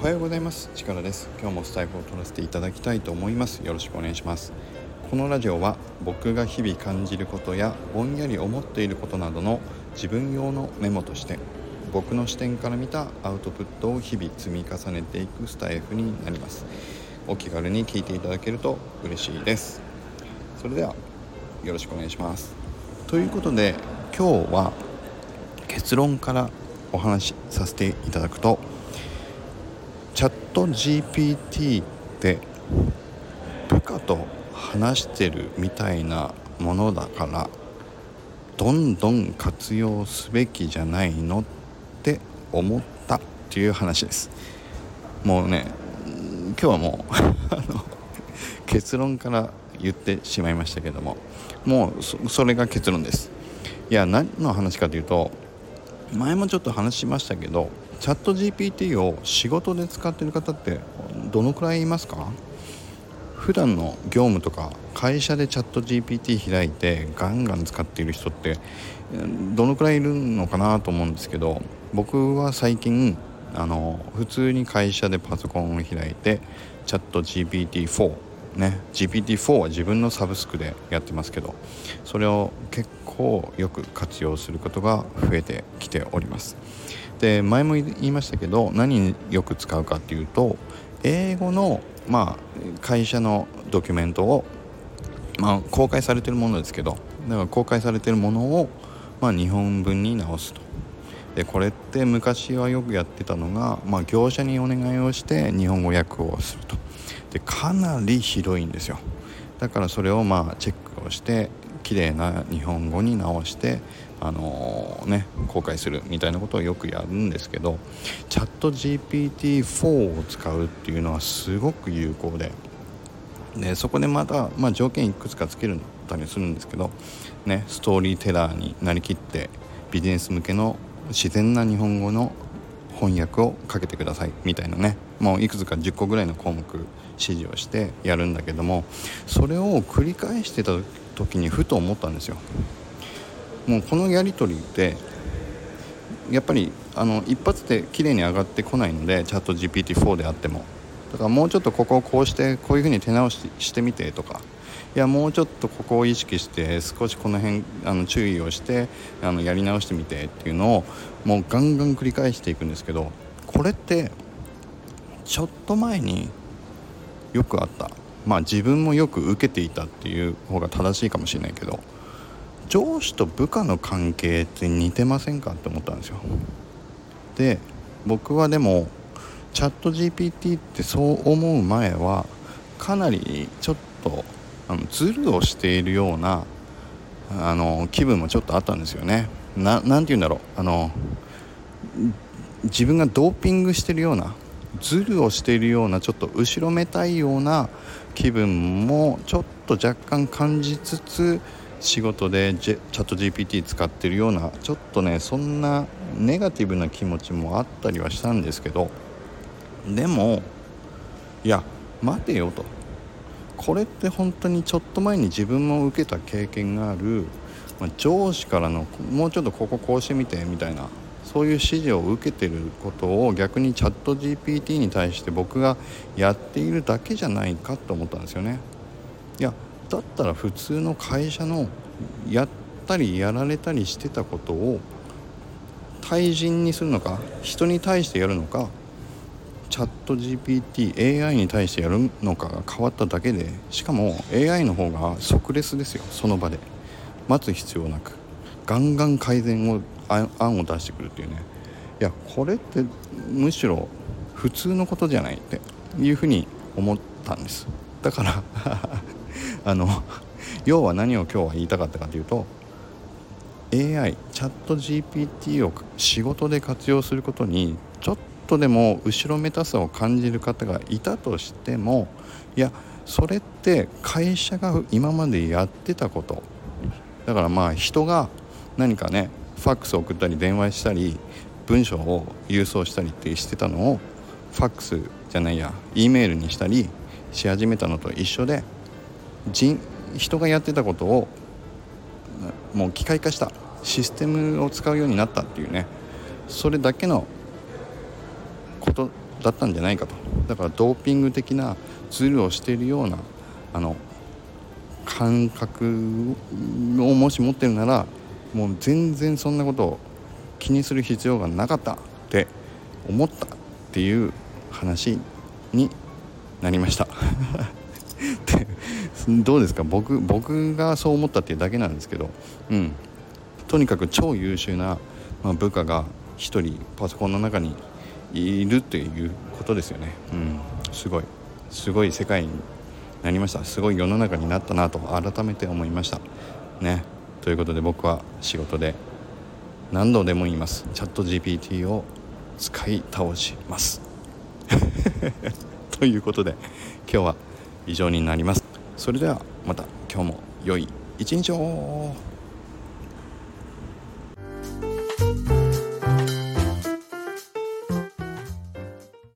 おはようございます。力です。今日もスタイフを取らせていただきたいと思います。よろしくお願いします。このラジオは僕が日々感じることやぼんやり思っていることなどの自分用のメモとして僕の視点から見たアウトプットを日々積み重ねていくスタイフになります。お気軽に聞いていただけると嬉しいです。それではよろしくお願いします。ということで今日は結論からお話しさせていただくとチャット GPT って部下と話してるみたいなものだからどんどん活用すべきじゃないのって思ったっていう話です。もうね今日はもう あの結論から言ってしまいましたけどももうそれが結論です。いや何の話かというと前もちょっと話しましたけどチャット GPT を仕事で使ってる方ってどのくらいいますか？普段の業務とか会社でチャット GPT 開いてガンガン使っている人ってどのくらいいるのかなと思うんですけど僕は最近あの普通に会社でパソコンを開いてチャット GPT4 ね GPT4 は自分のサブスクでやってますけどそれを結構よく活用することが増えてきております。で前も言いましたけど何によく使うかっていうと英語の、まあ、会社のドキュメントを、まあ、公開されてるものですけどだから公開されてるものを、まあ、日本文に直すと。でこれって昔はよくやってたのが、まあ、業者にお願いをして日本語訳をすると。でかなり広いんですよ。だからそれをまあチェックをして綺麗な日本語に直してあのー、ね公開するみたいなことをよくやるんですけどチャット GPT4 を使うっていうのはすごく有効ででそこでまた、まあ、条件いくつかつけるたりするんですけど、ね、ストーリーテラーになりきってビジネス向けの自然な日本語の翻訳をかけてくださいみたいなね。もういくつか10個ぐらいの項目指示をしてやるんだけどもそれを繰り返してた時にふと思ったんですよ。もうこのやり取りってやっぱりあの一発で綺麗に上がってこないのでチャット GPT4 であっても。だからもうちょっとここをこうしてこういうふうに手直ししてみてとか。いやもうちょっとここを意識して少しこの辺あの注意をしてあのやり直してみてっていうのをもうガンガン繰り返していくんですけどこれってちょっと前によくあった。まあ自分もよく受けていたっていう方が正しいかもしれないけど上司と部下の関係って似てませんかって思ったんですよ。で僕はでもチャット GPT ってそう思う前はかなりちょっとあのズルをしているようなあの気分もちょっとあったんですよね。ななんて言うんだろう。あの自分がドーピングしてるようなズルをしているようなちょっと後ろめたいような気分もちょっと若干感じつつ仕事でチャット GPT 使ってるようなちょっとねそんなネガティブな気持ちもあったりはしたんですけどでもいや待てよとこれって本当にちょっと前に自分も受けた経験がある、まあ、上司からのもうちょっとこここうしてみてみたいなそういう指示を受けてることを逆にチャット GPT に対して僕がやっているだけじゃないかと思ったんですよね。いやだったら普通の会社のやったりやられたりしてたことを対人にするのか人に対してやるのかチャット GPTAI に対してやるのかが変わっただけでしかも AI の方が即レスですよその場で。待つ必要なく。ガンガン改善を案を出してくるっていうね。いやこれってむしろ普通のことじゃないっていうふうに思ったんです。だから あの要は何を今日は言いたかったかというと AI チャット GPT を仕事で活用することにちょっとでも後ろめたさを感じる方がいたとしてもいやそれって会社が今までやってたこと。だからまあ人が何かねファックスを送ったり電話したり文章を郵送したりってしてたのをファックスじゃないや E メールにしたりし始めたのと一緒で人人がやってたことをもう機械化した。システムを使うようになったっていうね。それだけのことだったんじゃないかと。だからドーピング的なズルをしているようなあの感覚をもし持ってるならもう全然そんなことを気にする必要がなかったって思ったっていう話になりました。どうですか？僕僕がそう思ったっていうだけなんですけど。うん。とにかく超優秀な、ま、部下が1人パソコンの中にいるっていうことですよね。うん。すごい。すごい世界になりました。すごい世の中になったなと改めて思いました。ね。ということで僕は仕事で何度でも言います。チャット GPT を使い倒します。ということで今日は以上になります。それではまた。今日も良い一日を。